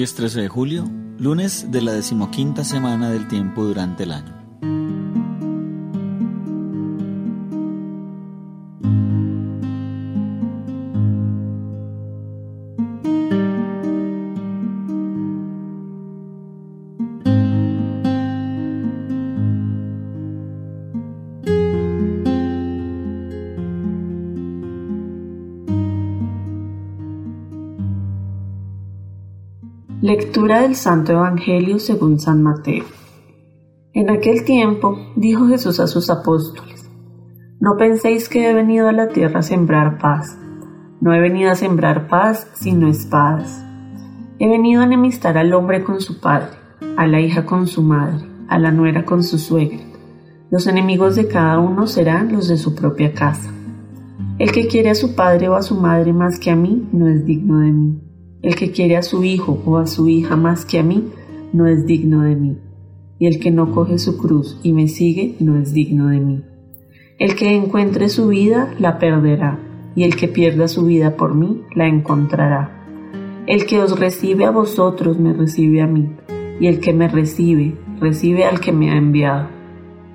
Hoy es 13 de julio, lunes de la decimoquinta semana del tiempo durante el año. Lectura del Santo Evangelio según San Mateo. En aquel tiempo dijo Jesús a sus apóstoles, No penséis que he venido a la tierra a sembrar paz. No he venido a sembrar paz, sino espadas. He venido a enemistar al hombre con su padre, a la hija con su madre, a la nuera con su suegra. Los enemigos de cada uno serán los de su propia casa. El que quiere a su padre o a su madre más que a mí, no es digno de mí. El que quiere a su hijo o a su hija más que a mí, no es digno de mí. Y el que no coge su cruz y me sigue, no es digno de mí. El que encuentre su vida, la perderá, y el que pierda su vida por mí, la encontrará. El que os recibe a vosotros, me recibe a mí, y el que me recibe, recibe al que me ha enviado.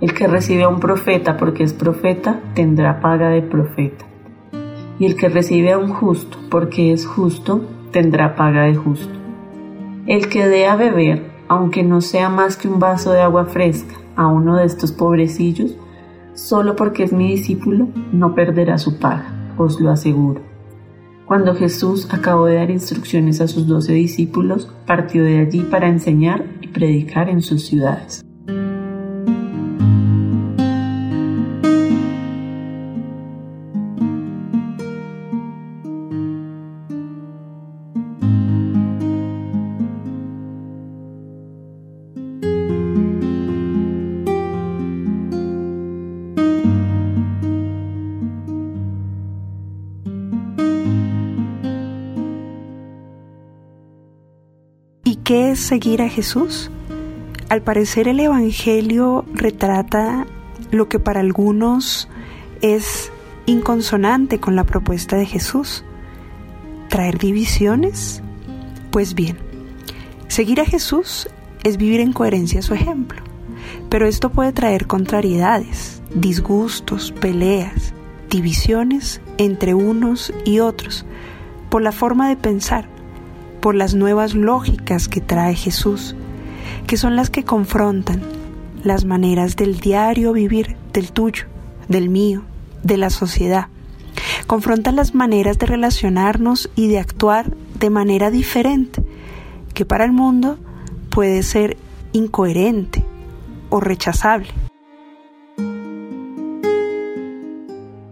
El que recibe a un profeta porque es profeta, tendrá paga de profeta. Y el que recibe a un justo porque es justo, tendrá paga de justo. El que dé a beber, aunque no sea más que un vaso de agua fresca, a uno de estos pobrecillos, solo porque es mi discípulo, no perderá su paga, os lo aseguro. Cuando Jesús acabó de dar instrucciones a sus doce discípulos, partió de allí para enseñar y predicar en sus ciudades. ¿Qué es seguir a Jesús? Al parecer el Evangelio retrata lo que para algunos es inconsonante con la propuesta de Jesús. ¿Traer divisiones? Pues bien, seguir a Jesús es vivir en coherencia a su ejemplo, pero esto puede traer contrariedades, disgustos, peleas, divisiones entre unos y otros, por la forma de pensar, por las nuevas lógicas que trae Jesús, que son las que confrontan las maneras del diario vivir, del tuyo, del mío, de la sociedad. Confrontan las maneras de relacionarnos y de actuar de manera diferente, que para el mundo puede ser incoherente o rechazable.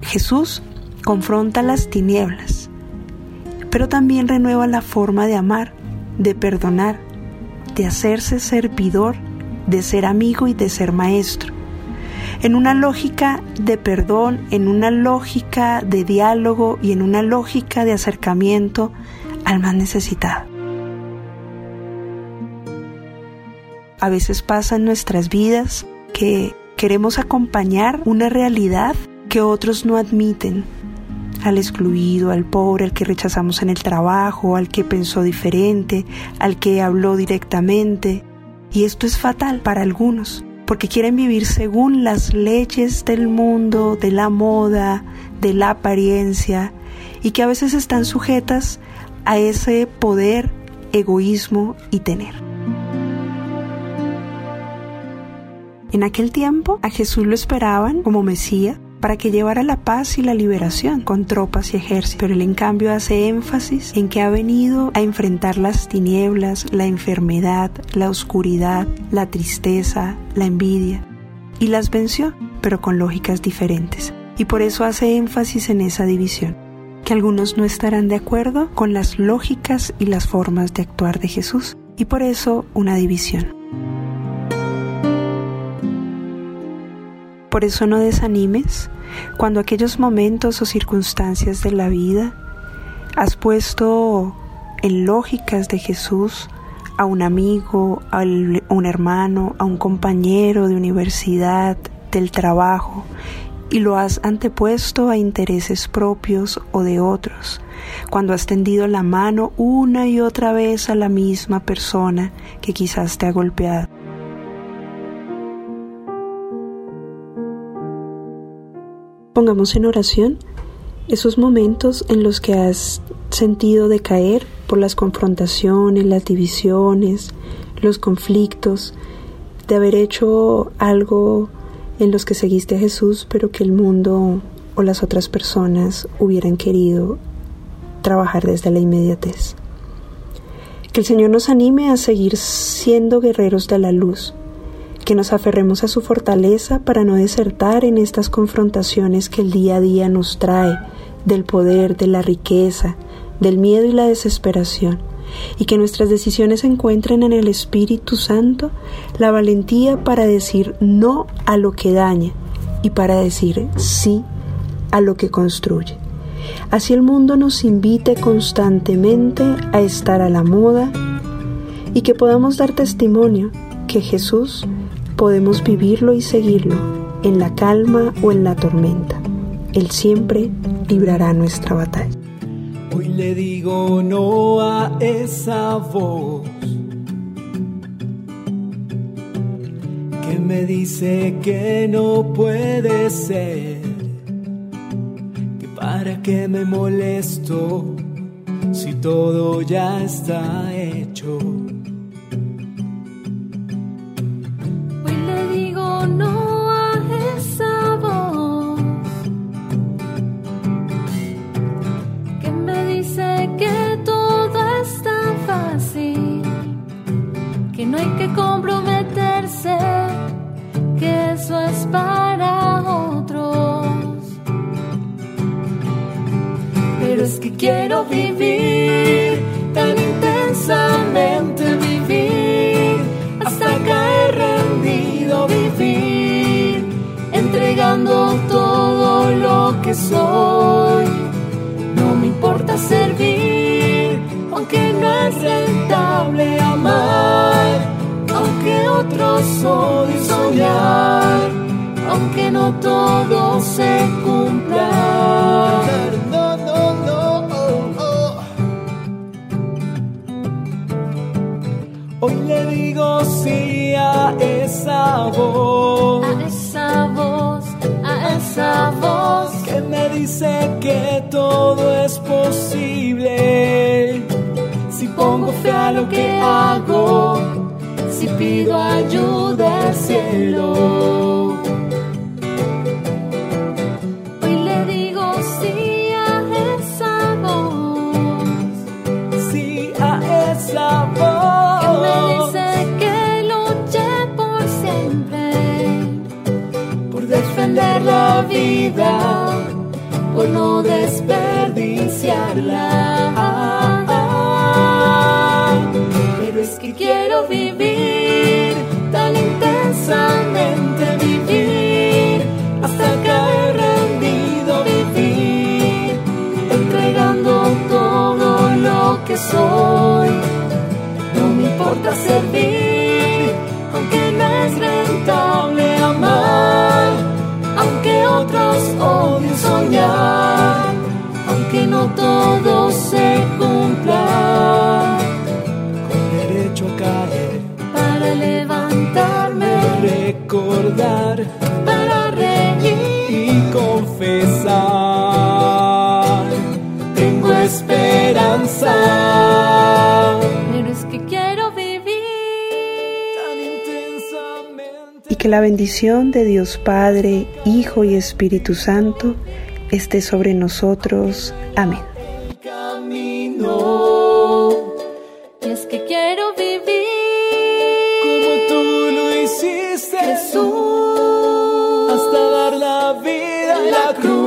Jesús confronta las tinieblas, pero también renueva la forma de amar, de perdonar, de hacerse servidor, de ser amigo y de ser maestro. En una lógica de perdón, en una lógica de diálogo y en una lógica de acercamiento al más necesitado. A veces pasa en nuestras vidas que queremos acompañar una realidad que otros no admiten, al excluido, al pobre, al que rechazamos en el trabajo, al que pensó diferente, al que habló directamente. Y esto es fatal para algunos, porque quieren vivir según las leyes del mundo, de la moda, de la apariencia, y que a veces están sujetas a ese poder, egoísmo y tener. En aquel tiempo a Jesús lo esperaban como Mesías, para que llevara la paz y la liberación con tropas y ejércitos, pero él en cambio hace énfasis en que ha venido a enfrentar las tinieblas, la enfermedad, la oscuridad, la tristeza, la envidia, y las venció, pero con lógicas diferentes. Y por eso hace énfasis en esa división, que algunos no estarán de acuerdo con las lógicas y las formas de actuar de Jesús, y por eso una división. Por eso no desanimes cuando aquellos momentos o circunstancias de la vida has puesto en lógicas de Jesús a un amigo, a un hermano, a un compañero de universidad, del trabajo, y lo has antepuesto a intereses propios o de otros, cuando has tendido la mano una y otra vez a la misma persona que quizás te ha golpeado. Pongamos en oración esos momentos en los que has sentido decaer por las confrontaciones, las divisiones, los conflictos, de haber hecho algo en los que seguiste a Jesús, pero que el mundo o las otras personas hubieran querido trabajar desde la inmediatez. Que el Señor nos anime a seguir siendo guerreros de la luz, que nos aferremos a su fortaleza para no desertar en estas confrontaciones que el día a día nos trae del poder, de la riqueza, del miedo y la desesperación, y que nuestras decisiones encuentren en el Espíritu Santo la valentía para decir no a lo que daña y para decir sí a lo que construye. Así el mundo nos invite constantemente a estar a la moda y que podamos dar testimonio que Jesús podemos vivirlo y seguirlo en la calma o en la tormenta. Él siempre librará nuestra batalla. Hoy le digo no a esa voz que me dice que no puede ser, que para qué me molesto si todo ya está hecho. Quiero vivir, entregando todo lo que soy. No me importa servir, aunque no es rentable amar, aunque otros odien soñar, aunque no todo se cumpla dice que todo es posible. Si pongo fe a lo que hago, si pido ayuda quiero vivir tan intensamente, que la bendición de Dios Padre, Hijo y Espíritu Santo esté sobre nosotros. Amén. es que quiero vivir como tú lo hiciste, Jesús, hasta dar la vida en la cruz,